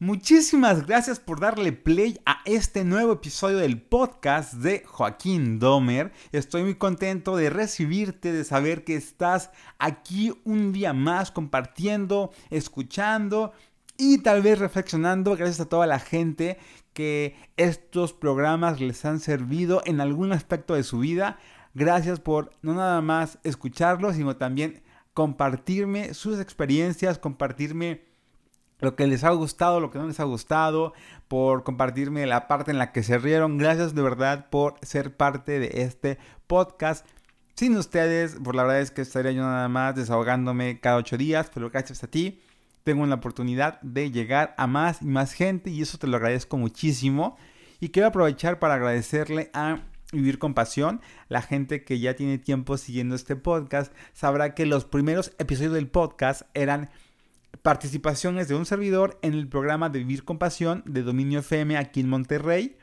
Muchísimas gracias por darle play a este nuevo episodio del podcast de Joaquín Domer. Estoy muy contento de recibirte, de saber que estás aquí un día más compartiendo, escuchando y tal vez reflexionando. Gracias a toda la gente que estos programas les han servido en algún aspecto de su vida. Gracias por no nada más escucharlos, sino también compartirme sus experiencias, compartirme lo que les ha gustado, lo que no les ha gustado, por compartirme la parte en la que se rieron. Gracias de verdad por ser parte de este podcast. Sin ustedes, por la verdad es que estaría yo nada más desahogándome cada ocho días, pero gracias a ti tengo la oportunidad de llegar a más y más gente y eso te lo agradezco muchísimo. Y quiero aprovechar para agradecerle a Vivir con Pasión. La gente que ya tiene tiempo siguiendo este podcast sabrá que los primeros episodios del podcast eran participaciones de un servidor en el programa de Vivir con Pasión de Dominio FM aquí en Monterrey.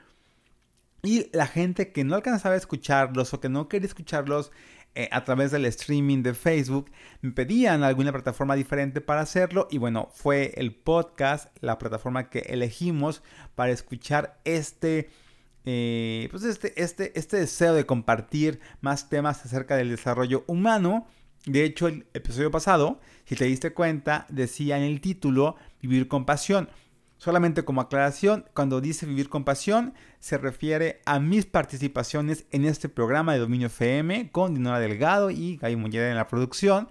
Y la gente que no alcanzaba a escucharlos o que no quería escucharlos eh, a través del streaming de Facebook, me pedían alguna plataforma diferente para hacerlo. Y bueno, fue el podcast, la plataforma que elegimos para escuchar este, eh, pues este, este, este deseo de compartir más temas acerca del desarrollo humano de hecho, el episodio pasado, si te diste cuenta, decía en el título Vivir con pasión. Solamente como aclaración, cuando dice vivir con pasión, se refiere a mis participaciones en este programa de Dominio FM con Dinora Delgado y Gaby Muñera en la producción.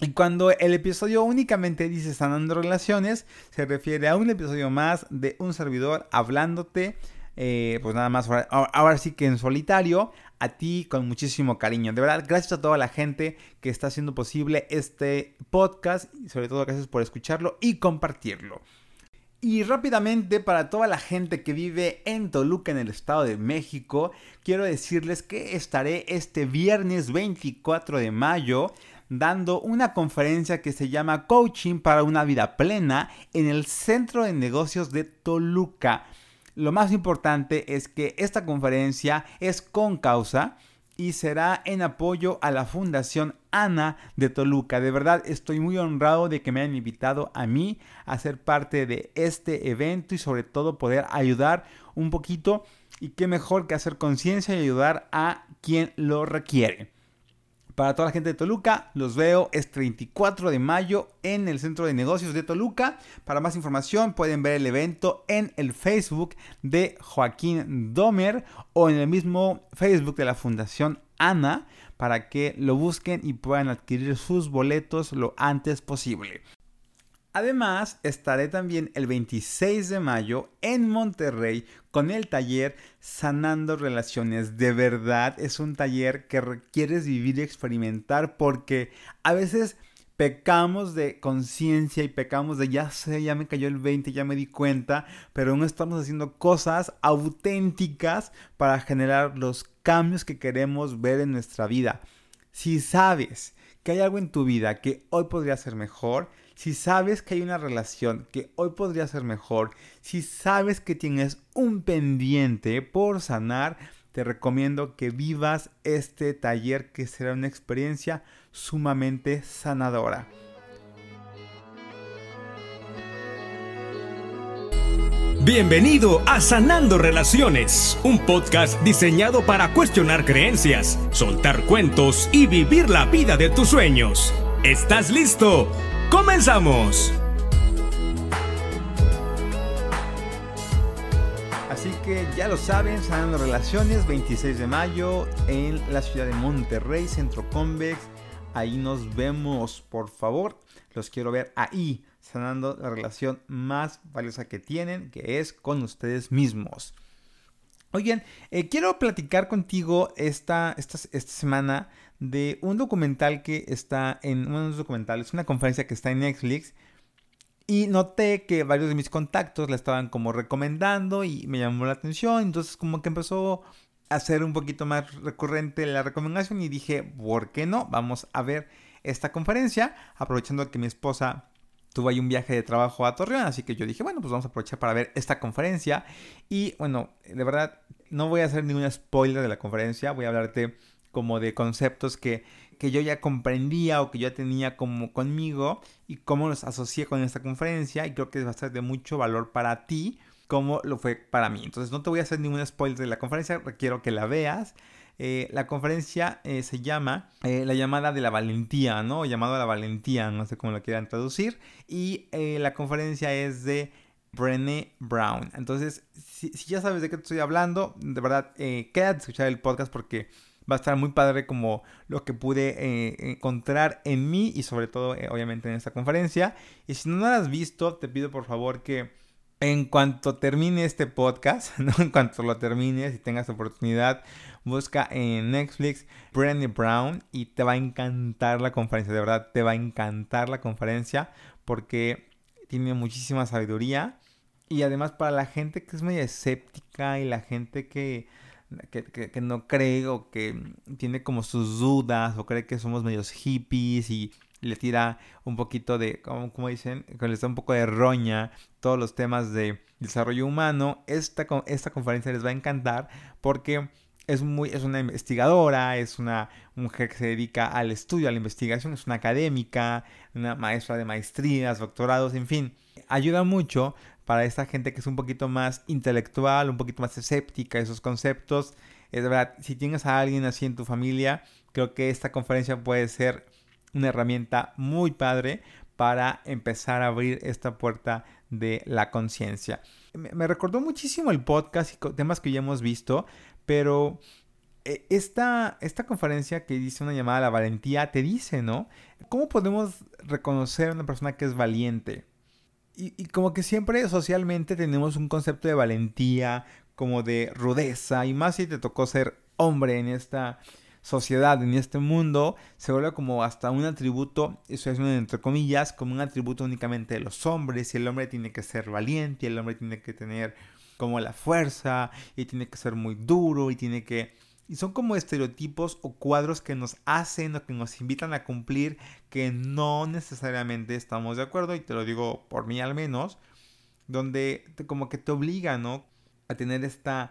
Y cuando el episodio únicamente dice sanando relaciones, se refiere a un episodio más de un servidor hablándote eh, pues nada más, ahora, sí que en solitario, a ti con muchísimo cariño. De verdad, gracias a toda la gente que está haciendo posible este podcast y sobre todo gracias por escucharlo y compartirlo. Y rápidamente para toda la gente que vive en Toluca, en el Estado de México, quiero decirles que estaré este viernes 24 de mayo dando una conferencia que se llama Coaching para una vida plena en el Centro de Negocios de Toluca. Lo más importante es que esta conferencia es con causa y será en apoyo a la Fundación Ana de Toluca. De verdad estoy muy honrado de que me hayan invitado a mí a ser parte de este evento y sobre todo poder ayudar un poquito y qué mejor que hacer conciencia y ayudar a quien lo requiere. Para toda la gente de Toluca, los veo este 24 de mayo en el Centro de Negocios de Toluca. Para más información pueden ver el evento en el Facebook de Joaquín Domer o en el mismo Facebook de la Fundación Ana para que lo busquen y puedan adquirir sus boletos lo antes posible. Además, estaré también el 26 de mayo en Monterrey con el taller Sanando Relaciones. De verdad, es un taller que requieres vivir y experimentar porque a veces pecamos de conciencia y pecamos de ya sé, ya me cayó el 20, ya me di cuenta, pero no estamos haciendo cosas auténticas para generar los cambios que queremos ver en nuestra vida. Si sabes que hay algo en tu vida que hoy podría ser mejor, si sabes que hay una relación que hoy podría ser mejor, si sabes que tienes un pendiente por sanar, te recomiendo que vivas este taller que será una experiencia sumamente sanadora. Bienvenido a Sanando Relaciones, un podcast diseñado para cuestionar creencias, soltar cuentos y vivir la vida de tus sueños. ¿Estás listo? ¡Comenzamos! Así que ya lo saben, Sanando Relaciones, 26 de mayo en la ciudad de Monterrey, Centro Convex. Ahí nos vemos, por favor. Los quiero ver ahí, sanando la relación más valiosa que tienen, que es con ustedes mismos. Oigan, eh, quiero platicar contigo esta, esta, esta semana de un documental que está en unos documentales, una conferencia que está en Netflix. Y noté que varios de mis contactos la estaban como recomendando y me llamó la atención. Entonces como que empezó a ser un poquito más recurrente la recomendación y dije, ¿por qué no? Vamos a ver esta conferencia, aprovechando que mi esposa tuvo ahí un viaje de trabajo a Torreón, así que yo dije, bueno, pues vamos a aprovechar para ver esta conferencia. Y bueno, de verdad, no voy a hacer ningún spoiler de la conferencia, voy a hablarte como de conceptos que que yo ya comprendía o que yo ya tenía como conmigo y cómo los asocié con esta conferencia y creo que va a ser de mucho valor para ti como lo fue para mí. Entonces no te voy a hacer ningún spoiler de la conferencia, quiero que la veas. Eh, la conferencia eh, se llama eh, La llamada de la valentía, ¿no? llamado a la valentía, no sé cómo lo quieran traducir. Y la conferencia es de Brené Brown. Entonces, si, ya sabes de qué estoy hablando, de verdad, quédate a escuchar el podcast porque va a estar muy padre como lo que pude encontrar en mí y sobre todo, obviamente, en esta conferencia. Y si no lo has visto, te pido por favor que en cuanto termine este podcast, ¿no? en cuanto lo termines y tengas oportunidad, busca en Netflix Brené Brown y te va a encantar la conferencia, de verdad te va a encantar la conferencia porque tiene muchísima sabiduría y además para la gente que es medio escéptica y la gente que, que, no cree o que tiene como sus dudas o cree que somos medios hippies y le tira un poquito de, como, como dicen, les da un poco de roña todos los temas de desarrollo humano, esta, esta conferencia les va a encantar porque es, muy, es una investigadora, es una mujer que se dedica al estudio, a la investigación, es una académica, una maestra de maestrías, doctorados, en fin. Ayuda mucho para esta gente que es un poquito más intelectual, un poquito más escéptica de esos conceptos. Es verdad, si tienes a alguien así en tu familia, creo que esta conferencia puede ser una herramienta muy padre para empezar a abrir esta puerta de la conciencia. Me, recordó muchísimo el podcast y temas que ya hemos visto, pero eh, esta, esta conferencia que dice una llamada a la valentía te dice, ¿no? ¿Cómo podemos reconocer a una persona que es valiente? Y, y, como que siempre socialmente tenemos un concepto de valentía, como de rudeza, y más si te tocó ser hombre en esta sociedad, en este mundo, se vuelve como hasta un atributo, eso es entre comillas, como un atributo únicamente de los hombres, y el hombre tiene que ser valiente, y el hombre tiene que tener como la fuerza, y tiene que ser muy duro, y tiene que... Y son como estereotipos o cuadros que nos hacen o que nos invitan a cumplir que no necesariamente estamos de acuerdo, y te lo digo por mí al menos, donde como que te obliga, ¿no? A tener esta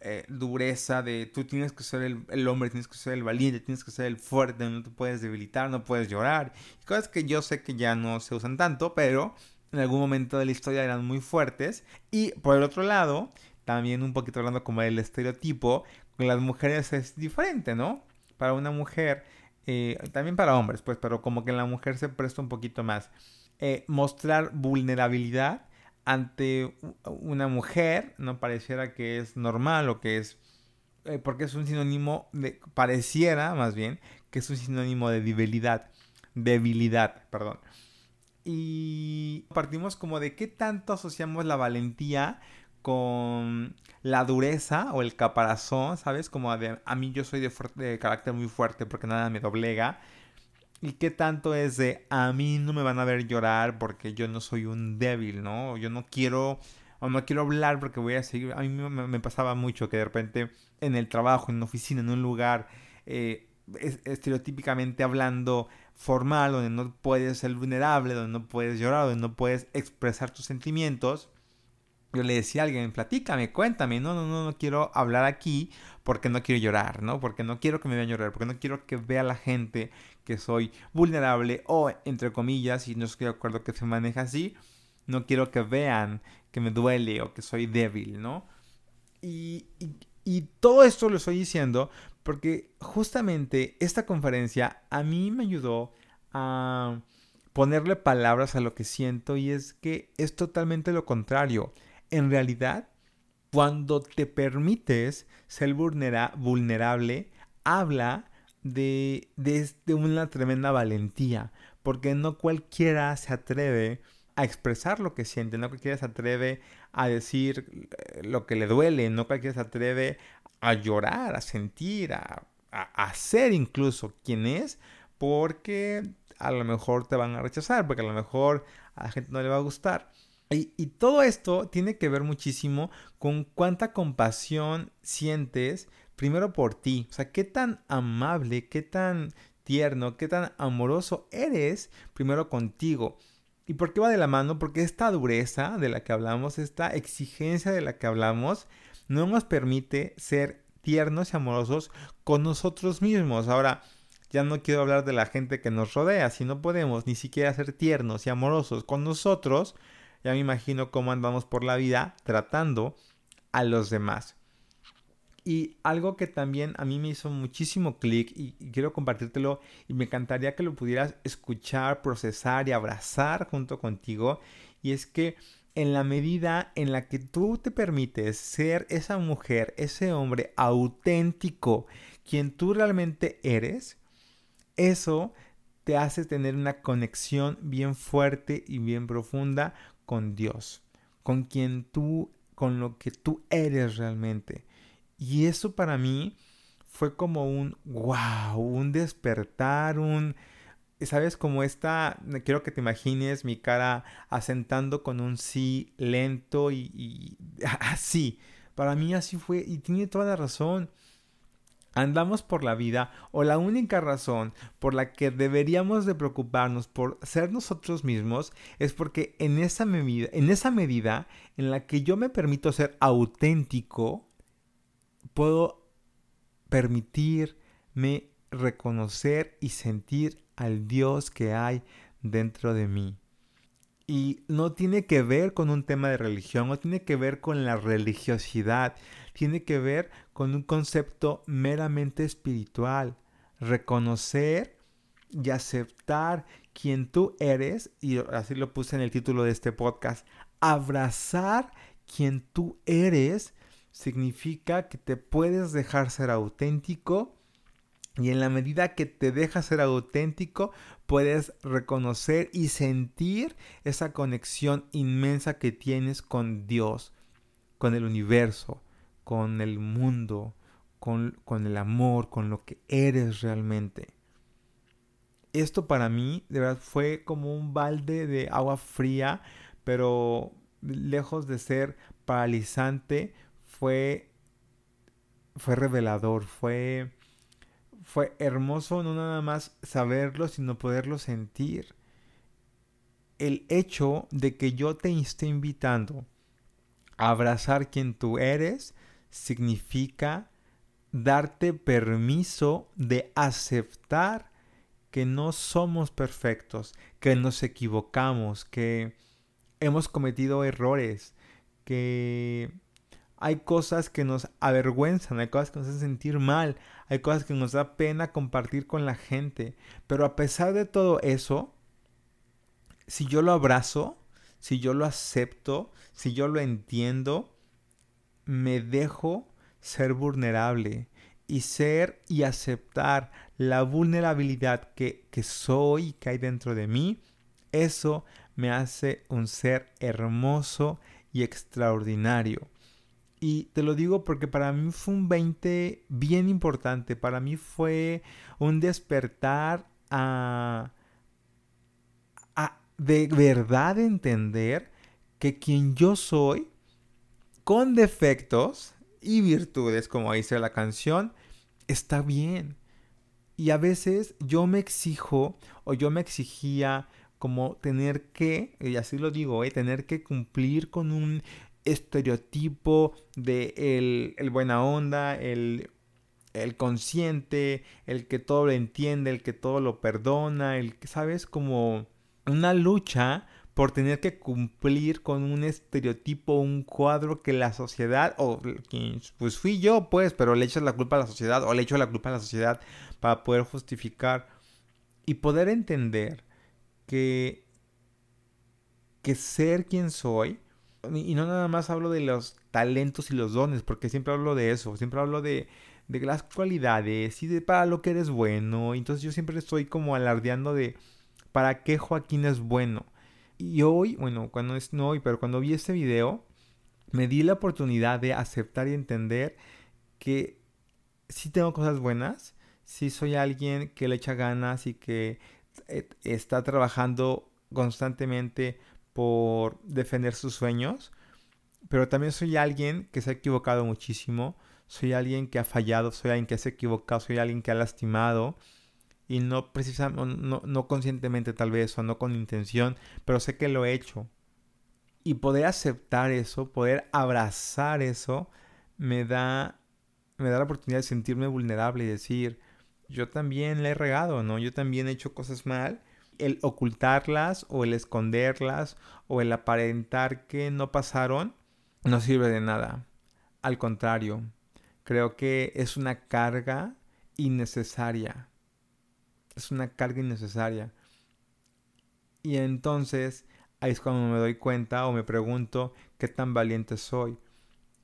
eh, dureza de tú tienes que ser el, hombre, tienes que ser el valiente, tienes que ser el fuerte, no te puedes debilitar, no puedes llorar. cosas que yo sé que ya no se usan tanto, pero en algún momento de la historia eran muy fuertes. Y por el otro lado, también un poquito hablando como del estereotipo, con las mujeres es diferente, ¿no? Para una mujer, eh, también para hombres, pues, pero como que la mujer se presta un poquito más. Eh, mostrar vulnerabilidad ante una mujer no pareciera que es normal o que es eh, porque es un sinónimo de pareciera más bien que es un sinónimo de debilidad debilidad perdón y partimos como de qué tanto asociamos la valentía con la dureza o el caparazón, ¿sabes? Como de, a mí yo soy de, de carácter muy fuerte porque nada me doblega ¿Y qué tanto es de a mí no me van a ver llorar porque yo no soy un débil, ¿no? Yo no quiero o no quiero hablar porque voy a seguir. A mí me, pasaba mucho que de repente en el trabajo, en una oficina, en un lugar, eh, estereotípicamente hablando formal, donde no puedes ser vulnerable, donde no puedes llorar, donde no puedes expresar tus sentimientos. Yo le decía a alguien, platícame, cuéntame, no, no, no, no quiero hablar aquí porque no quiero llorar, ¿no? Porque no quiero que me vean llorar, porque no quiero que vea la gente que soy vulnerable o, entre comillas, y no estoy de acuerdo que se maneja así, no quiero que vean que me duele o que soy débil, ¿no? Y, y, todo esto lo estoy diciendo porque justamente esta conferencia a mí me ayudó a ponerle palabras a lo que siento y es que es totalmente lo contrario. En realidad, cuando te permites ser vulnerable, habla de, de, una tremenda valentía, porque no cualquiera se atreve a expresar lo que siente, no cualquiera se atreve a decir eh, lo que le duele, no cualquiera se atreve a llorar, a sentir, a, a, ser incluso quien es, porque a lo mejor te van a rechazar, porque a lo mejor a la gente no le va a gustar. Y, todo esto tiene que ver muchísimo con cuánta compasión sientes primero por ti. O sea, qué tan amable, qué tan tierno, qué tan amoroso eres primero contigo. ¿Y por qué va de la mano? Porque esta dureza de la que hablamos, esta exigencia de la que hablamos, no nos permite ser tiernos y amorosos con nosotros mismos. Ahora, ya no quiero hablar de la gente que nos rodea, si no podemos ni siquiera ser tiernos y amorosos con nosotros, ya me imagino cómo andamos por la vida tratando a los demás. Y algo que también a mí me hizo muchísimo clic y, quiero compartírtelo y me encantaría que lo pudieras escuchar, procesar y abrazar junto contigo. Y es que en la medida en la que tú te permites ser esa mujer, ese hombre auténtico, quien tú realmente eres, eso te hace tener una conexión bien fuerte y bien profunda con Dios, con quien tú, con lo que tú eres realmente. Y eso para mí fue como un wow, un despertar, un, ¿sabes? Como esta, quiero que te imagines mi cara asentando con un sí lento y, y así. Para mí así fue y tiene toda la razón andamos por la vida o la única razón por la que deberíamos de preocuparnos por ser nosotros mismos es porque en esa medida, en esa medida en la que yo me permito ser auténtico, puedo permitirme reconocer y sentir al Dios que hay dentro de mí. Y no tiene que ver con un tema de religión, no tiene que ver con la religiosidad, tiene que ver con un concepto meramente espiritual. Reconocer y aceptar quien tú eres, y así lo puse en el título de este podcast, abrazar quien tú eres significa que te puedes dejar ser auténtico y en la medida que te dejas ser auténtico, puedes reconocer y sentir esa conexión inmensa que tienes con Dios, con el universo, con el mundo, con, el amor, con lo que eres realmente. Esto para mí, de verdad, fue como un balde de agua fría, pero lejos de ser paralizante, fue, fue revelador, fue, fue hermoso no nada más saberlo, sino poderlo sentir. El hecho de que yo te esté invitando a abrazar quien tú eres significa darte permiso de aceptar que no somos perfectos, que nos equivocamos, que hemos cometido errores, que hay cosas que nos avergüenzan, hay cosas que nos hacen sentir mal, hay cosas que nos da pena compartir con la gente. Pero a pesar de todo eso, si yo lo abrazo, si yo lo acepto, si yo lo entiendo, me dejo ser vulnerable y ser y aceptar la vulnerabilidad que, que soy y que hay dentro de mí, eso me hace un ser hermoso y extraordinario. Y te lo digo porque para mí fue un 20 bien importante. Para mí fue un despertar a, a de verdad entender que quien yo soy con defectos y virtudes, como dice la canción, está bien. Y a veces yo me exijo o yo me exigía como tener que, y así lo digo, ¿eh? tener que cumplir con un estereotipo de el, buena onda, el, el consciente, el que todo lo entiende, el que todo lo perdona, el que, ¿sabes? Como una lucha por tener que cumplir con un estereotipo, un cuadro que la sociedad, o pues fui yo pues, pero le echas la culpa a la sociedad, o le echo la culpa a la sociedad para poder justificar y poder entender que, que ser quien soy, y no nada más hablo de los talentos y los dones, porque siempre hablo de eso, siempre hablo de, de las cualidades y de para lo que eres bueno, entonces yo siempre estoy como alardeando de para qué Joaquín es bueno y hoy, bueno, cuando es no hoy, pero cuando vi este video, me di la oportunidad de aceptar y entender que sí tengo cosas buenas, sí soy alguien que le echa ganas y que eh, está trabajando constantemente por defender sus sueños, pero también soy alguien que se ha equivocado muchísimo, soy alguien que ha fallado, soy alguien que se ha equivocado, soy alguien que ha lastimado, y no precisamente, no, no conscientemente tal vez o no con intención, pero sé que lo he hecho. Y poder aceptar eso, poder abrazar eso, me da, me da la oportunidad de sentirme vulnerable y decir, yo también le he regado, ¿no? Yo también he hecho cosas mal. El ocultarlas o el esconderlas o el aparentar que no pasaron no sirve de nada. Al contrario, creo que es una carga innecesaria. Es una carga innecesaria. Y entonces ahí es cuando me doy cuenta o me pregunto qué tan valiente soy.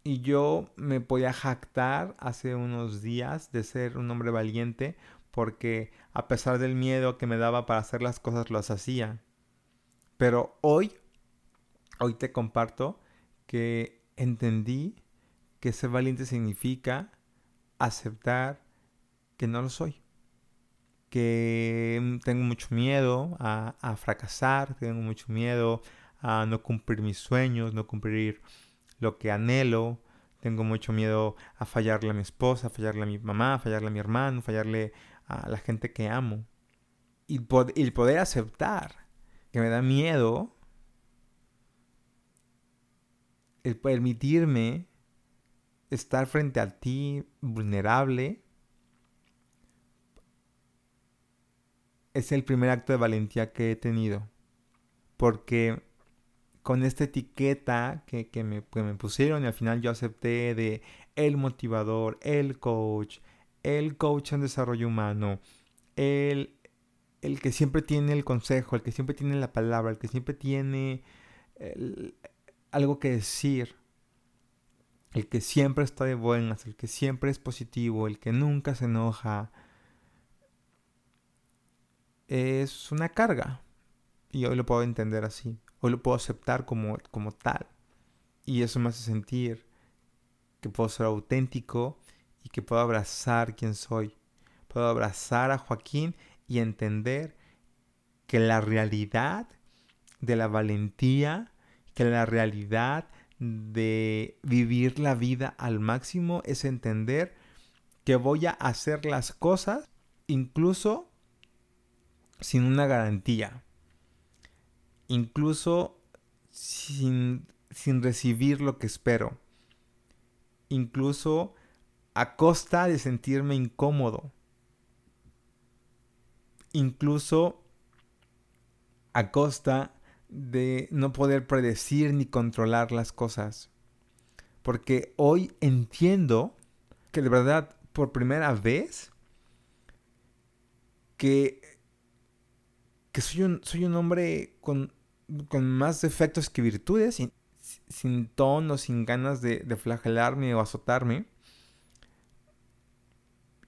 Y yo me podía jactar hace unos días de ser un hombre valiente porque a pesar del miedo que me daba para hacer las cosas, las hacía. Pero hoy, hoy te comparto que entendí que ser valiente significa aceptar que no lo soy. Que tengo mucho miedo a, fracasar, tengo mucho miedo a no cumplir mis sueños, no cumplir lo que anhelo. Tengo mucho miedo a fallarle a mi esposa, a fallarle a mi mamá, a fallarle a mi hermano, fallarle a la gente que amo. Y, el poder aceptar que me da miedo, el permitirme estar frente a ti vulnerable, es el primer acto de valentía que he tenido. Porque con esta etiqueta que, me, me, pusieron y al final yo acepté de el motivador, el coach, el coach en desarrollo humano, el, el que siempre tiene el consejo, el que siempre tiene la palabra, el que siempre tiene algo que decir, el que siempre está de buenas, el que siempre es positivo, el que nunca se enoja, es una carga. Y hoy lo puedo entender así. Hoy lo puedo aceptar como, como tal. Y eso me hace sentir que puedo ser auténtico y que puedo abrazar quien soy. Puedo abrazar a Joaquín y entender que la realidad de la valentía, que la realidad de vivir la vida al máximo es entender que voy a hacer las cosas incluso sin una garantía. Incluso sin, recibir lo que espero, incluso a costa de sentirme incómodo, incluso a costa de no poder predecir ni controlar las cosas. Porque hoy entiendo que de verdad, por primera vez, que, que soy, un, soy un hombre con con más defectos que virtudes, sin, sin tono, sin ganas de, flagelarme o azotarme.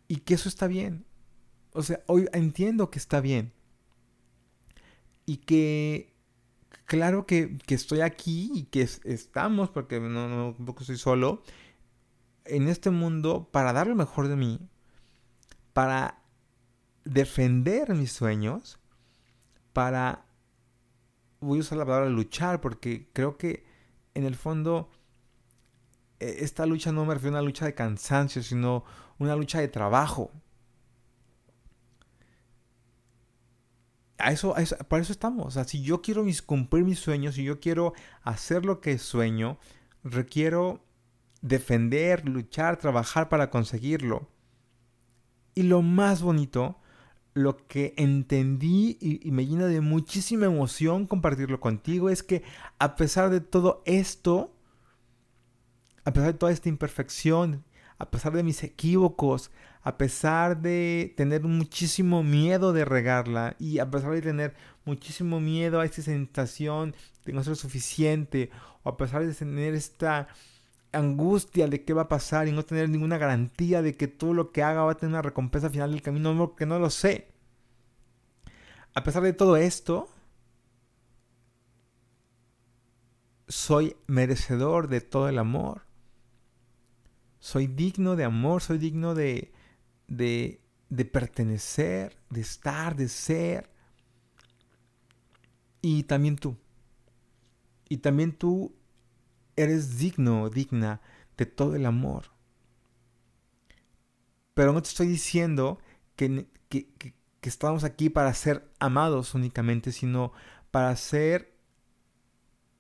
Y que eso está bien. O sea, hoy entiendo que está bien. Y que, claro que, estoy aquí y que estamos, porque no, no poco estoy solo, en este mundo para dar lo mejor de mí, para defender mis sueños, para voy a usar la palabra luchar porque creo que en el fondo e, esta lucha no me refiero a una lucha de cansancio, sino una lucha de trabajo. A eso, para eso estamos. O sea, si yo quiero cumplir mis sueños, si yo quiero hacer lo que sueño, requiero defender, luchar, trabajar para conseguirlo. Y lo más bonito lo que entendí y, me llena de muchísima emoción compartirlo contigo es que a pesar de todo esto, a pesar de toda esta imperfección, a pesar de mis equívocos, a pesar de tener muchísimo miedo de regarla y a pesar de tener muchísimo miedo a esta sensación de no ser suficiente o a pesar de tener esta angustia de qué va a pasar y no tener ninguna garantía de que todo lo que haga va a tener una recompensa final del camino, no, que no lo sé. A pesar de todo esto, soy merecedor de todo el amor. Soy digno de amor, soy digno de, de pertenecer, de estar, de ser. Y también tú. Y también tú eres digno o digna de todo el amor. Pero no te estoy diciendo que, que, estamos aquí para ser amados únicamente, sino para ser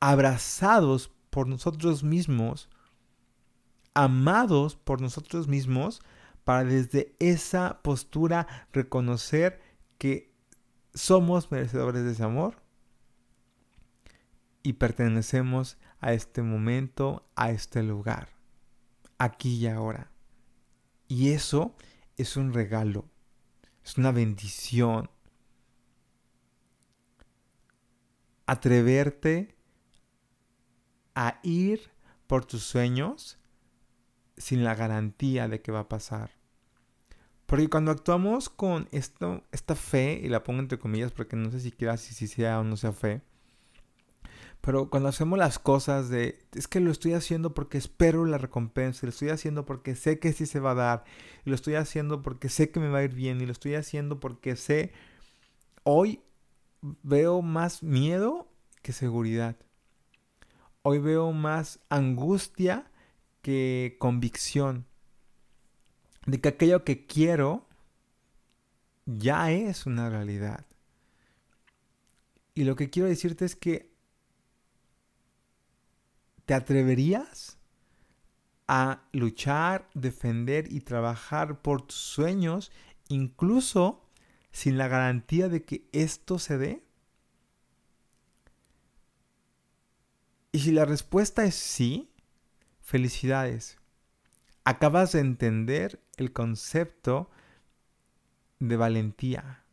abrazados por nosotros mismos, amados por nosotros mismos, para desde esa postura reconocer que somos merecedores de ese amor y pertenecemos a este momento, a este lugar, aquí y ahora. Y eso es un regalo, es una bendición. Atreverte a ir por tus sueños sin la garantía de que va a pasar. Porque cuando actuamos con esta fe, y la pongo entre comillas porque no sé siquiera si, si sea o no sea fe, pero cuando hacemos las cosas de, es que lo estoy haciendo porque espero la recompensa, lo estoy haciendo porque sé que sí se va a dar, lo estoy haciendo porque sé que me va a ir bien, y lo estoy haciendo porque sé, hoy veo más miedo que seguridad. Hoy veo más angustia que convicción de que aquello que quiero ya es una realidad. Y lo que quiero decirte es que te atreverías a luchar, defender y trabajar por tus sueños, incluso sin la garantía de que esto se dé. Y si la respuesta es sí, felicidades. Acabas de entender el concepto de valentía,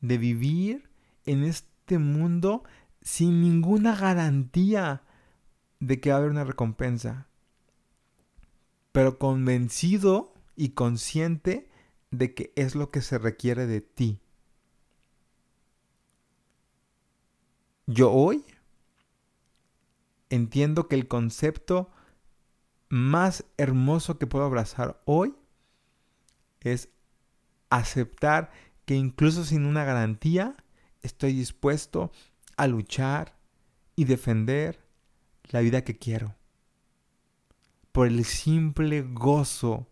de vivir en este mundo sin ninguna garantía de que va a haber una recompensa, pero convencido y consciente de que es lo que se requiere de ti. Yo hoy entiendo que el concepto más hermoso que puedo abrazar hoy es aceptar que incluso sin una garantía estoy dispuesto a luchar y defender la vida que quiero. Por el simple gozo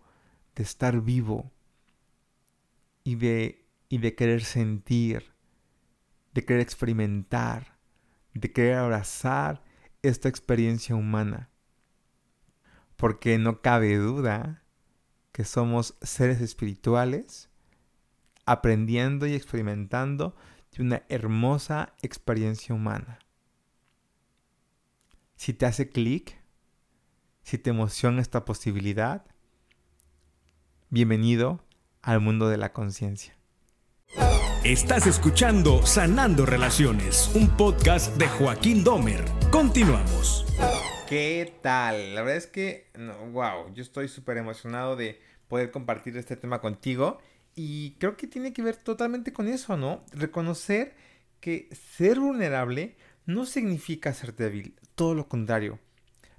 de estar vivo y de, y de querer sentir, de querer experimentar, de querer abrazar esta experiencia humana. Porque no cabe duda que somos seres espirituales aprendiendo y experimentando de una hermosa experiencia humana. Si te hace clic, si te emociona esta posibilidad, bienvenido al mundo de la conciencia. Estás escuchando Sanando Relaciones, un podcast de Joaquín Domer. Continuamos. ¿Qué tal? La verdad es que, wow, yo estoy súper emocionado de poder compartir este tema contigo y creo que tiene que ver totalmente con eso, ¿no? Reconocer que ser vulnerable no significa ser débil, todo lo contrario.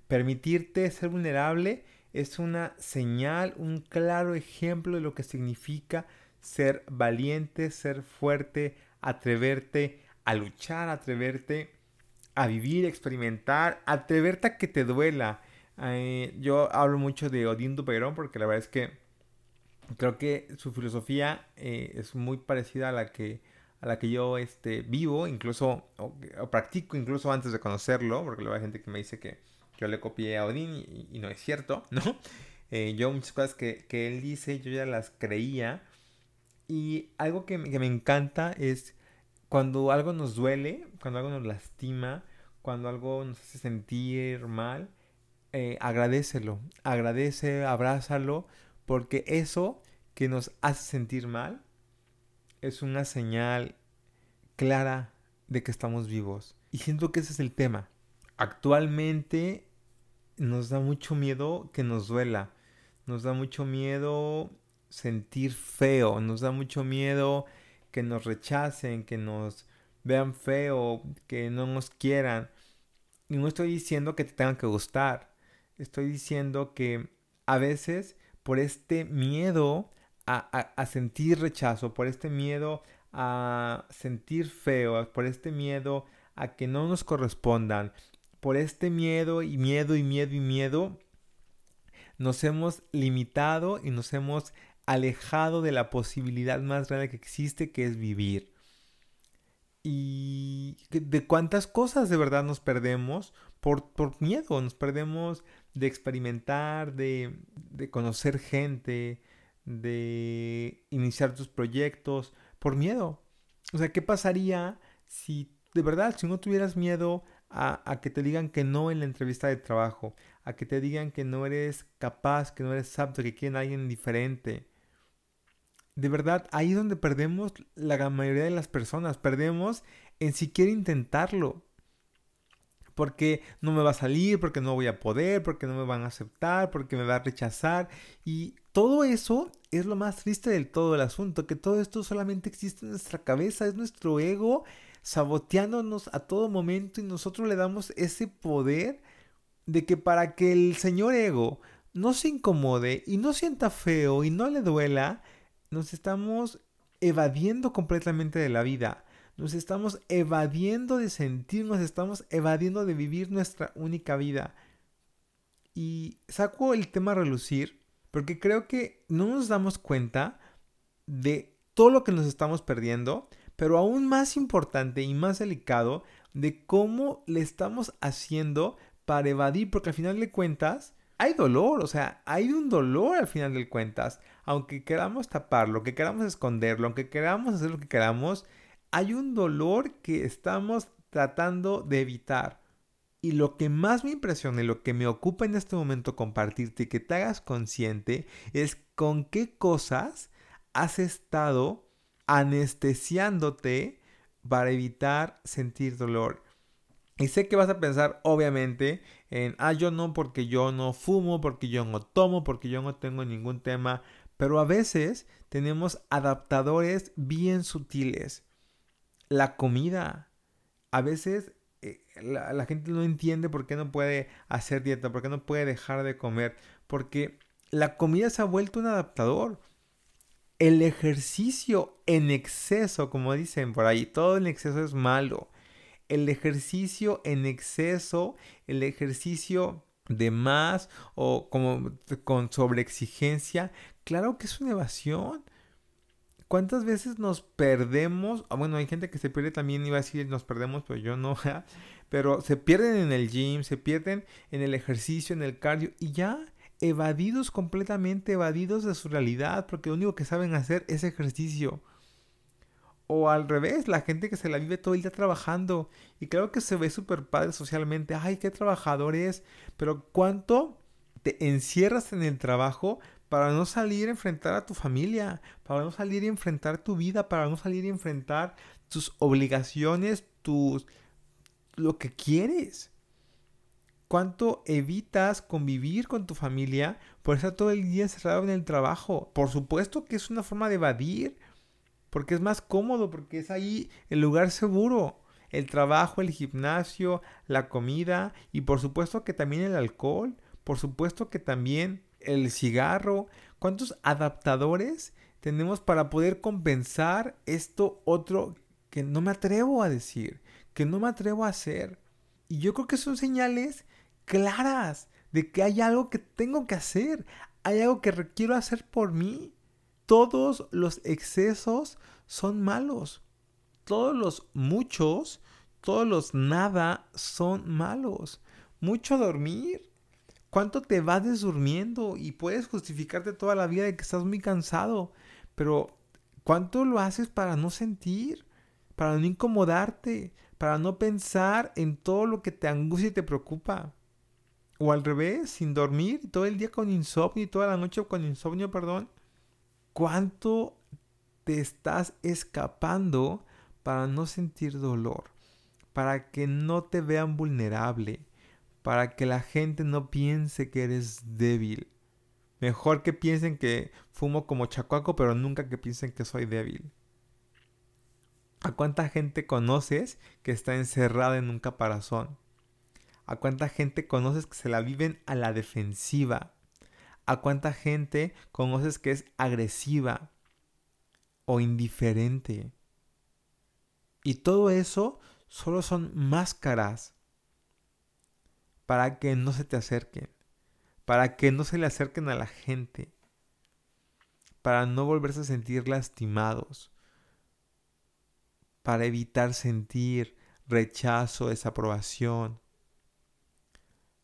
Permitirte ser vulnerable es una señal, un claro ejemplo de lo que significa ser valiente, ser fuerte, atreverte a luchar, atreverte a vivir, experimentar, atreverte a que te duela. Eh, yo hablo mucho de Odín Duperón porque la verdad es que creo que su filosofía eh, es muy parecida a la que a la que yo este, vivo, incluso o, practico incluso antes de conocerlo, porque luego hay gente que me dice que yo le copié a Odín y, no es cierto, ¿no? Eh, yo muchas cosas que, que, él dice yo ya las creía y algo que, me encanta es cuando algo nos duele, cuando algo nos lastima, cuando algo nos hace sentir mal, eh, agradece, abrázalo, porque eso que nos hace sentir mal es una señal clara de que estamos vivos. Y siento que ese es el tema. Actualmente nos da mucho miedo que nos duela. Nos da mucho miedo sentir feo, nos da mucho miedo que nos rechacen, que nos vean feo, que no nos quieran. Y no estoy diciendo que te tengan que gustar, estoy diciendo que a veces por este miedo a, sentir rechazo, por este miedo a sentir feo, por este miedo a que no nos correspondan, por este miedo y miedo y miedo y miedo, nos hemos limitado y nos hemos alejado de la posibilidad más grande que existe, que es vivir. y de cuántas cosas de verdad nos perdemos por, por miedo, nos perdemos de experimentar, de, de conocer gente, de iniciar tus proyectos, por miedo. O sea, ¿qué pasaría si de verdad, si no tuvieras miedo a, a, que te digan que no en la entrevista de trabajo, a que te digan que no eres capaz, que no eres apto, que quieren a alguien diferente? de verdad, ahí es donde perdemos la mayoría de las personas. Perdemos en siquiera intentarlo. Porque no me va a salir, porque no voy a poder, porque no me van a aceptar, porque me va a rechazar. Y todo eso es lo más triste del todo el asunto, que todo esto solamente existe en nuestra cabeza, es nuestro ego saboteándonos a todo momento y nosotros le damos ese poder de que para que el señor ego no se incomode y no sienta feo y no le duela, nos estamos evadiendo completamente de la vida. Nos estamos evadiendo de sentir, nos estamos evadiendo de vivir nuestra única vida. Y saco el tema a relucir porque creo que no nos damos cuenta de todo lo que nos estamos perdiendo, pero aún más importante y más delicado, de cómo le estamos haciendo para evadir, porque al final de cuentas, hay dolor, o sea, hay un dolor al final de cuentas. Aunque queramos taparlo, que queramos esconderlo, aunque queramos hacer lo que queramos, hay un dolor que estamos tratando de evitar. Y lo que más me impresiona y lo que me ocupa en este momento compartirte y que te hagas consciente es con qué cosas has estado anestesiándote para evitar sentir dolor. Y sé que vas a pensar, obviamente, en, ah, yo no porque yo no fumo, porque yo no tomo, porque yo no tengo ningún tema. Pero a veces tenemos adaptadores bien sutiles. La comida. A veces eh, la, gente no entiende por qué no puede hacer dieta, por qué no puede dejar de comer. Porque la comida se ha vuelto un adaptador. El ejercicio en exceso, como dicen por ahí, todo en exceso es malo el ejercicio en exceso, el ejercicio de más o como con sobreexigencia, claro que es una evasión. ¿Cuántas veces nos perdemos? Ah, bueno, hay gente que se pierde también, iba a decir nos perdemos, pero yo no. Pero se pierden en el gym, se pierden en el ejercicio, en el cardio y ya evadidos completamente, evadidos de su realidad, porque lo único que saben hacer es ejercicio. O al revés, la gente que se la vive todo el día trabajando. Y creo que se ve súper padre socialmente. Ay, qué trabajador es. Pero ¿cuánto te encierras en el trabajo para no salir a enfrentar a tu familia? Para no salir a enfrentar tu vida. Para no salir a enfrentar tus obligaciones, tus... lo que quieres. ¿Cuánto evitas convivir con tu familia por estar todo el día encerrado en el trabajo? Por supuesto que es una forma de evadir porque es más cómodo, porque es ahí el lugar seguro. El trabajo, el gimnasio, la comida y por supuesto que también el alcohol, por supuesto que también el cigarro. ¿Cuántos adaptadores tenemos para poder compensar esto otro que no me atrevo a decir, que no me atrevo a hacer? Y yo creo que son señales claras de que hay algo que tengo que hacer, hay algo que requiero hacer por mí todos los excesos son malos. Todos los muchos, todos los nada son malos. Mucho dormir. ¿Cuánto te vas durmiendo? Y puedes justificarte toda la vida de que estás muy cansado. Pero ¿cuánto lo haces para no sentir? Para no incomodarte. Para no pensar en todo lo que te angustia y te preocupa. O al revés, sin dormir, todo el día con insomnio y toda la noche con insomnio, perdón cuánto te estás escapando para no sentir dolor, para que no te vean vulnerable, para que la gente no piense que eres débil. Mejor que piensen que fumo como chacuaco, pero nunca que piensen que soy débil. ¿A cuánta gente conoces que está encerrada en un caparazón? ¿A cuánta gente conoces que se la viven a la defensiva? ¿A cuánta gente conoces que es agresiva o indiferente? Y todo eso solo son máscaras para que no se te acerquen, para que no se le acerquen a la gente, para no volverse a sentir lastimados, para evitar sentir rechazo, desaprobación.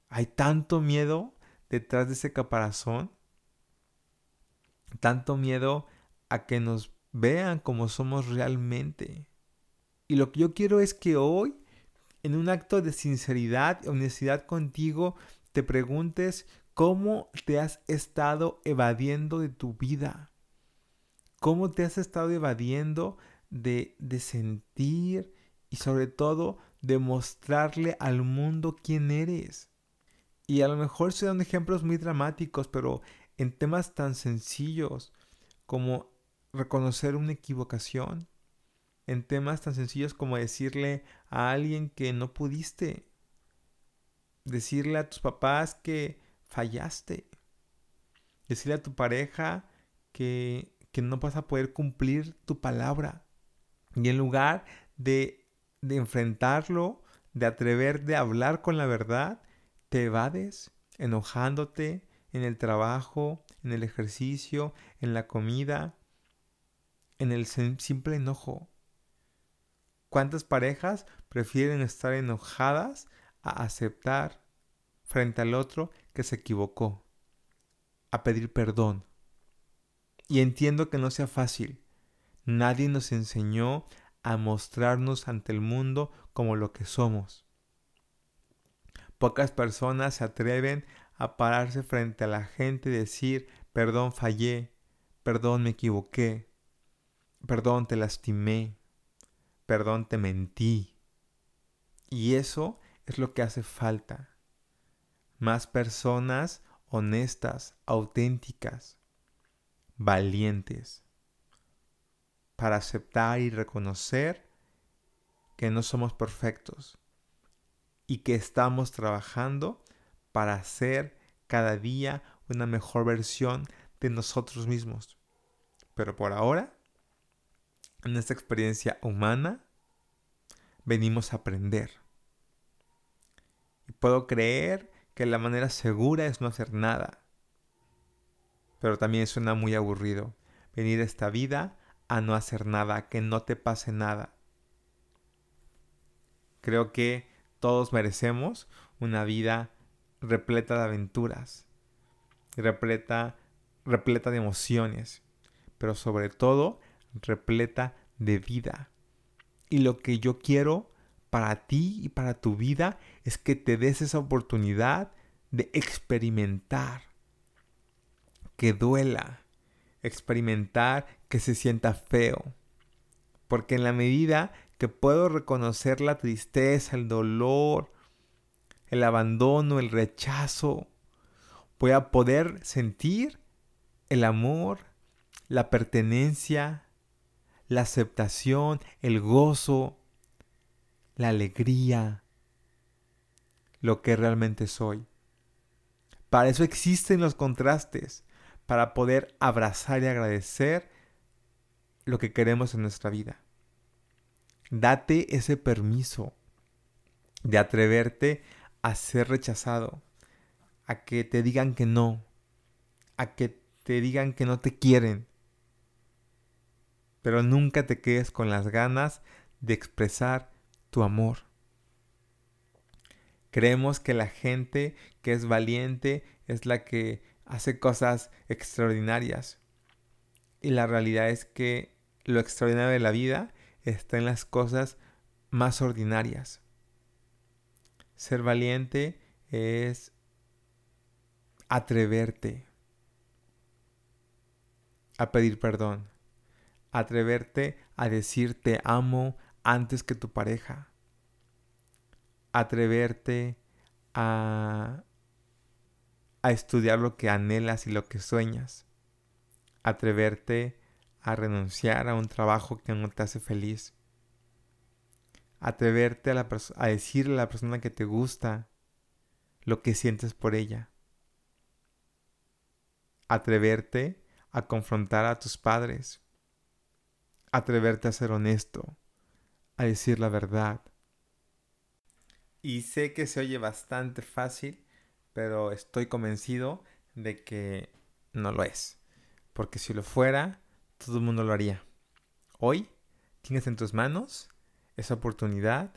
Hay tanto miedo detrás de ese caparazón, tanto miedo a que nos vean como somos realmente. Y lo que yo quiero es que hoy, en un acto de sinceridad y honestidad contigo, te preguntes cómo te has estado evadiendo de tu vida. Cómo te has estado evadiendo de, de sentir y sobre todo de mostrarle al mundo quién eres. Y a lo mejor se dan ejemplos muy dramáticos, pero en temas tan sencillos como reconocer una equivocación, en temas tan sencillos como decirle a alguien que no pudiste, decirle a tus papás que fallaste, decirle a tu pareja que, que no vas a poder cumplir tu palabra. Y en lugar de, de enfrentarlo, de atrever de hablar con la verdad, te evades enojándote en el trabajo, en el ejercicio, en la comida, en el simple enojo. ¿Cuántas parejas prefieren estar enojadas a aceptar frente al otro que se equivocó, a pedir perdón? Y entiendo que no sea fácil. Nadie nos enseñó a mostrarnos ante el mundo como lo que somos. Pocas personas se atreven a pararse frente a la gente y decir, perdón, fallé, perdón, me equivoqué, perdón, te lastimé, perdón, te mentí. Y eso es lo que hace falta. Más personas honestas, auténticas, valientes, para aceptar y reconocer que no somos perfectos y que estamos trabajando para ser cada día una mejor versión de nosotros mismos. Pero por ahora, en esta experiencia humana, venimos a aprender. Y puedo creer que la manera segura es no hacer nada. Pero también suena muy aburrido venir a esta vida a no hacer nada, a que no te pase nada. Creo que todos merecemos una vida repleta de aventuras, repleta, repleta de emociones, pero sobre todo repleta de vida. Y lo que yo quiero para ti y para tu vida es que te des esa oportunidad de experimentar, que duela, experimentar que se sienta feo. Porque en la medida que puedo reconocer la tristeza, el dolor, el abandono, el rechazo. Voy a poder sentir el amor, la pertenencia, la aceptación, el gozo, la alegría, lo que realmente soy. Para eso existen los contrastes, para poder abrazar y agradecer lo que queremos en nuestra vida. Date ese permiso de atreverte a ser rechazado, a que te digan que no, a que te digan que no te quieren. Pero nunca te quedes con las ganas de expresar tu amor. Creemos que la gente que es valiente es la que hace cosas extraordinarias. Y la realidad es que lo extraordinario de la vida está en las cosas más ordinarias. Ser valiente es atreverte a pedir perdón, atreverte a decir te amo antes que tu pareja, atreverte a, a estudiar lo que anhelas y lo que sueñas, atreverte a renunciar a un trabajo que no te hace feliz. Atreverte a, a decirle a la persona que te gusta lo que sientes por ella. Atreverte a confrontar a tus padres. Atreverte a ser honesto, a decir la verdad. Y sé que se oye bastante fácil, pero estoy convencido de que no lo es. Porque si lo fuera, todo el mundo lo haría. Hoy tienes en tus manos esa oportunidad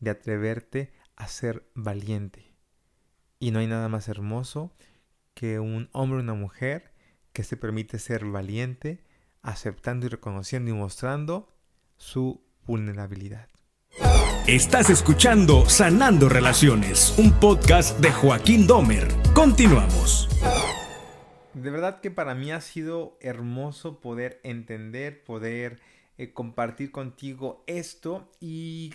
de atreverte a ser valiente. Y no hay nada más hermoso que un hombre o una mujer que se permite ser valiente, aceptando y reconociendo y mostrando su vulnerabilidad. Estás escuchando Sanando Relaciones, un podcast de Joaquín Domer. Continuamos. De verdad que para mí ha sido hermoso poder entender, poder eh, compartir contigo esto y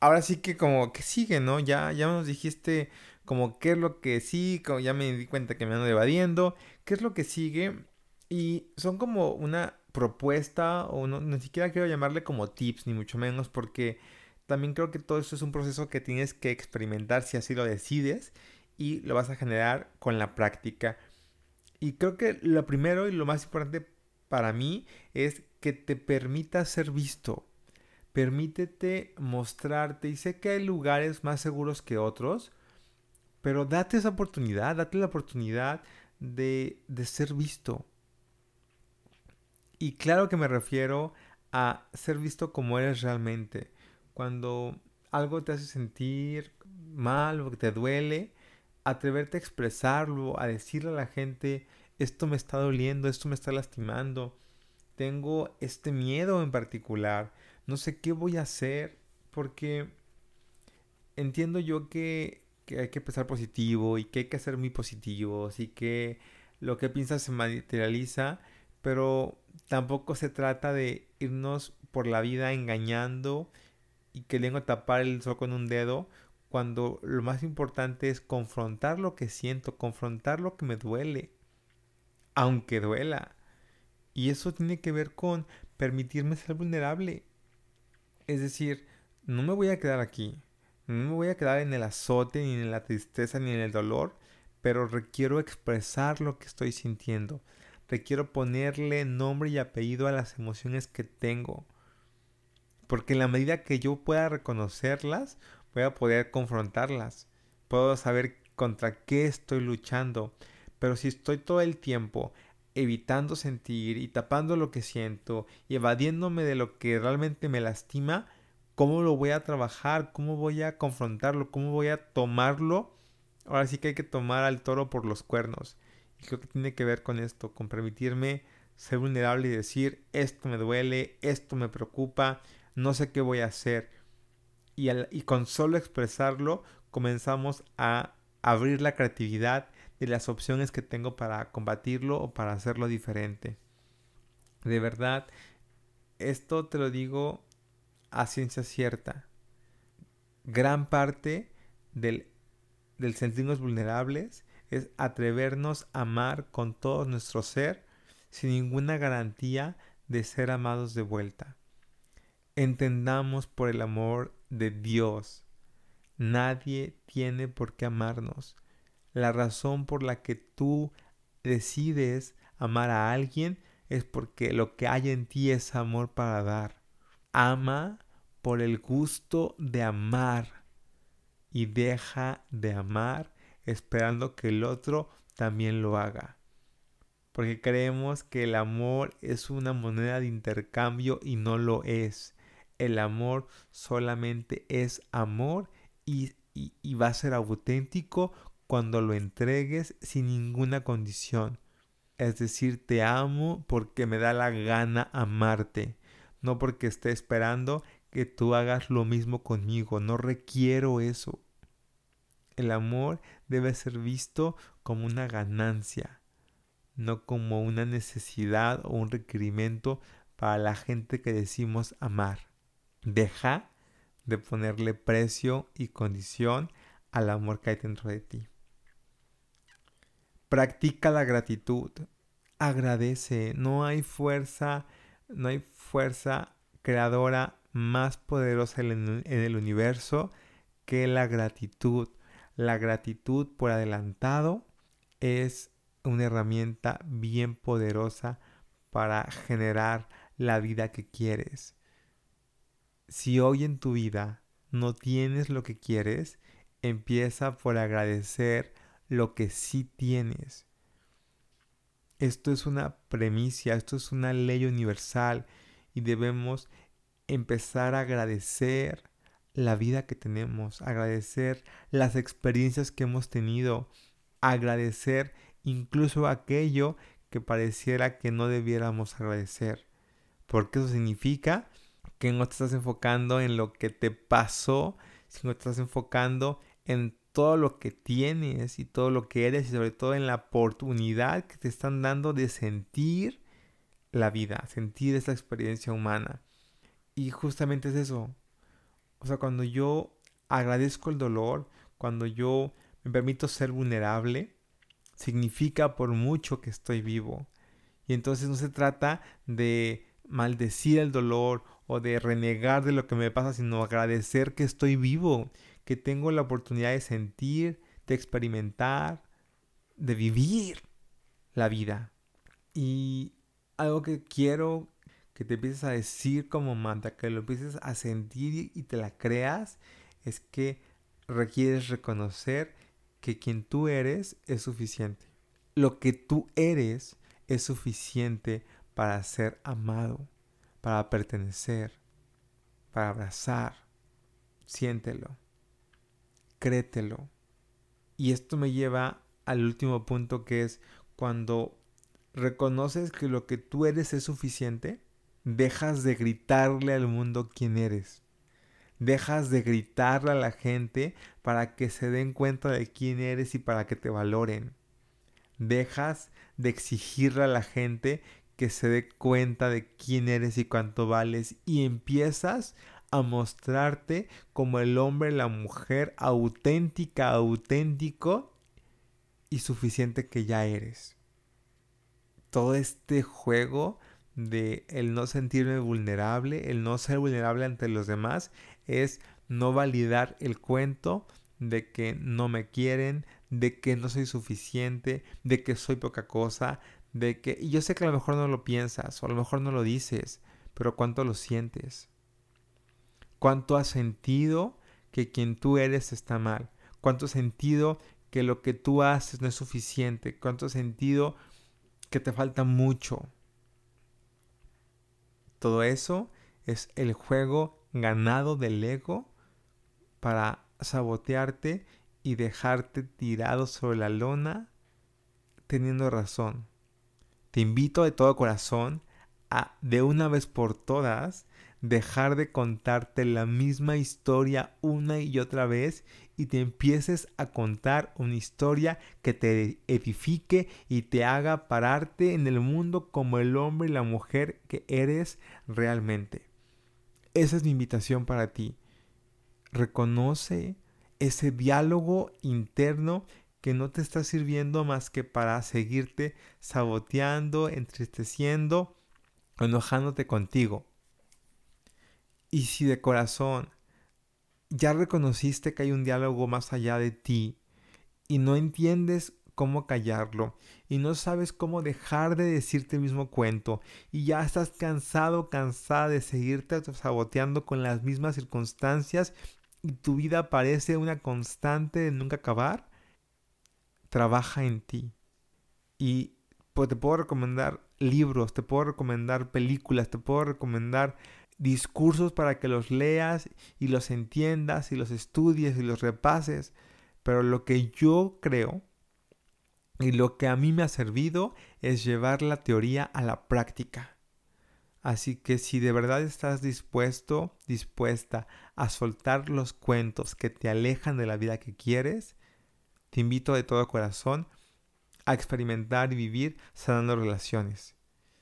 ahora sí que como que sigue, ¿no? Ya, ya nos dijiste como qué es lo que sí, como ya me di cuenta que me ando evadiendo, qué es lo que sigue y son como una propuesta o no, ni siquiera quiero llamarle como tips ni mucho menos porque también creo que todo esto es un proceso que tienes que experimentar si así lo decides y lo vas a generar con la práctica. Y creo que lo primero y lo más importante para mí es que te permita ser visto. Permítete mostrarte y sé que hay lugares más seguros que otros, pero date esa oportunidad, date la oportunidad de, de ser visto. Y claro que me refiero a ser visto como eres realmente. Cuando algo te hace sentir mal o que te duele, atreverte a expresarlo, a decirle a la gente, esto me está doliendo, esto me está lastimando, tengo este miedo en particular, no sé qué voy a hacer, porque entiendo yo que, que hay que pensar positivo y que hay que ser muy positivos y que lo que piensas se materializa, pero tampoco se trata de irnos por la vida engañando y queriendo tapar el sol con un dedo cuando lo más importante es confrontar lo que siento, confrontar lo que me duele, aunque duela. Y eso tiene que ver con permitirme ser vulnerable. Es decir, no me voy a quedar aquí, no me voy a quedar en el azote, ni en la tristeza, ni en el dolor, pero requiero expresar lo que estoy sintiendo. Requiero ponerle nombre y apellido a las emociones que tengo porque en la medida que yo pueda reconocerlas, voy a poder confrontarlas. Puedo saber contra qué estoy luchando. Pero si estoy todo el tiempo evitando sentir y tapando lo que siento y evadiéndome de lo que realmente me lastima, ¿cómo lo voy a trabajar? ¿Cómo voy a confrontarlo? ¿Cómo voy a tomarlo? Ahora sí que hay que tomar al toro por los cuernos. Creo que tiene que ver con esto, con permitirme ser vulnerable y decir, esto me duele, esto me preocupa, no sé qué voy a hacer. Y, y con solo expresarlo comenzamos a abrir la creatividad de las opciones que tengo para combatirlo o para hacerlo diferente. De verdad, esto te lo digo a ciencia cierta. Gran parte del, del sentirnos vulnerables es atrevernos a amar con todo nuestro ser sin ninguna garantía de ser amados de vuelta entendamos por el amor de Dios. Nadie tiene por qué amarnos. La razón por la que tú decides amar a alguien es porque lo que hay en ti es amor para dar. Ama por el gusto de amar y deja de amar esperando que el otro también lo haga. Porque creemos que el amor es una moneda de intercambio y no lo es el amor solamente es amor y, va a ser auténtico cuando lo entregues sin ninguna condición. Es decir, te amo porque me da la gana amarte, no porque esté esperando que tú hagas lo mismo conmigo. No requiero eso. El amor debe ser visto como una ganancia, no como una necesidad o un requerimiento para la gente que decimos amar. Deja de ponerle precio y condición al amor que hay dentro de ti. Practica la gratitud. Agradece. No hay fuerza, no hay fuerza creadora más poderosa en el universo que la gratitud. La gratitud por adelantado es una herramienta bien poderosa para generar la vida que quieres si hoy en tu vida no tienes lo que quieres, empieza por agradecer lo que sí tienes. Esto es una premisa, esto es una ley universal y debemos empezar a agradecer la vida que tenemos, agradecer las experiencias que hemos tenido, agradecer incluso aquello que pareciera que no debiéramos agradecer. Porque eso significa que no te estás enfocando en lo que te pasó, sino te estás enfocando en todo lo que tienes y todo lo que eres y sobre todo en la oportunidad que te están dando de sentir la vida, sentir esa experiencia humana. Y justamente es eso. O sea, cuando yo agradezco el dolor, cuando yo me permito ser vulnerable, significa por mucho que estoy vivo. Y entonces no se trata de maldecir el dolor o de renegar de lo que me pasa, sino agradecer que estoy vivo, que tengo la oportunidad de sentir, de experimentar, de vivir la vida. Y algo que quiero que te empieces a decir como manta, que lo empieces a sentir y te la creas, es que requieres reconocer que quien tú eres es suficiente. Lo que tú eres es suficiente para ser amado, para pertenecer, para abrazar. Siéntelo, créetelo. Y esto me lleva al último punto que es cuando reconoces que lo que tú eres es suficiente, dejas de gritarle al mundo quién eres. Dejas de gritarle a la gente para que se den cuenta de quién eres y para que te valoren. Dejas de exigirle a la gente que se dé cuenta de quién eres y cuánto vales y empiezas a mostrarte como el hombre, la mujer auténtica, auténtico y suficiente que ya eres. Todo este juego de el no sentirme vulnerable, el no ser vulnerable ante los demás, es no validar el cuento de que no me quieren, de que no soy suficiente, de que soy poca cosa, de que... Yo sé que a lo mejor no lo piensas, o a lo mejor no lo dices, pero ¿cuánto lo sientes? ¿Cuánto has sentido que quien tú eres está mal? ¿Cuánto has sentido que lo que tú haces no es suficiente? ¿Cuánto has sentido que te falta mucho? Todo eso es el juego ganado del ego para sabotearte y dejarte tirado sobre la lona teniendo razón. Te invito de todo corazón a de una vez por todas dejar de contarte la misma historia una y otra vez y te empieces a contar una historia que te edifique y te haga pararte en el mundo como el hombre y la mujer que eres realmente. Esa es mi invitación para ti. Reconoce ese diálogo interno que no te está sirviendo más que para seguirte saboteando, entristeciendo, enojándote contigo. Y si de corazón ya reconociste que hay un diálogo más allá de ti y no entiendes cómo callarlo y no sabes cómo dejar de decirte el mismo cuento y ya estás cansado, cansada de seguirte saboteando con las mismas circunstancias y tu vida parece una constante de nunca acabar, trabaja en ti. Y pues, te puedo recomendar libros, te puedo recomendar películas, te puedo recomendar discursos para que los leas y los entiendas y los estudies y los repases. Pero lo que yo creo y lo que a mí me ha servido es llevar la teoría a la práctica. Así que si de verdad estás dispuesto, dispuesta a soltar los cuentos que te alejan de la vida que quieres, te invito de todo corazón a experimentar y vivir sanando relaciones.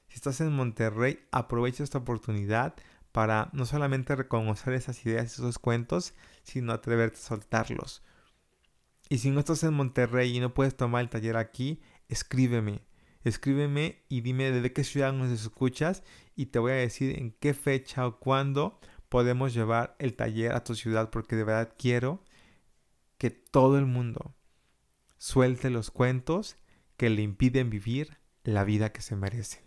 Si estás en Monterrey, aprovecha esta oportunidad para no solamente reconocer esas ideas y esos cuentos, sino atreverte a soltarlos. Y si no estás en Monterrey y no puedes tomar el taller aquí, escríbeme. Escríbeme y dime de qué ciudad nos escuchas y te voy a decir en qué fecha o cuándo podemos llevar el taller a tu ciudad porque de verdad quiero que todo el mundo suelte los cuentos que le impiden vivir la vida que se merece.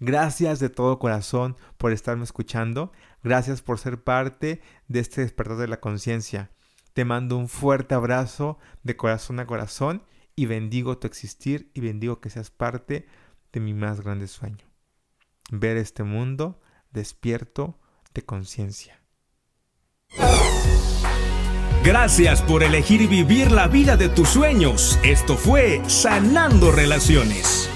Gracias de todo corazón por estarme escuchando. Gracias por ser parte de este despertar de la conciencia. Te mando un fuerte abrazo de corazón a corazón y bendigo tu existir y bendigo que seas parte de mi más grande sueño. Ver este mundo despierto, de conciencia. Gracias por elegir vivir la vida de tus sueños. Esto fue Sanando Relaciones.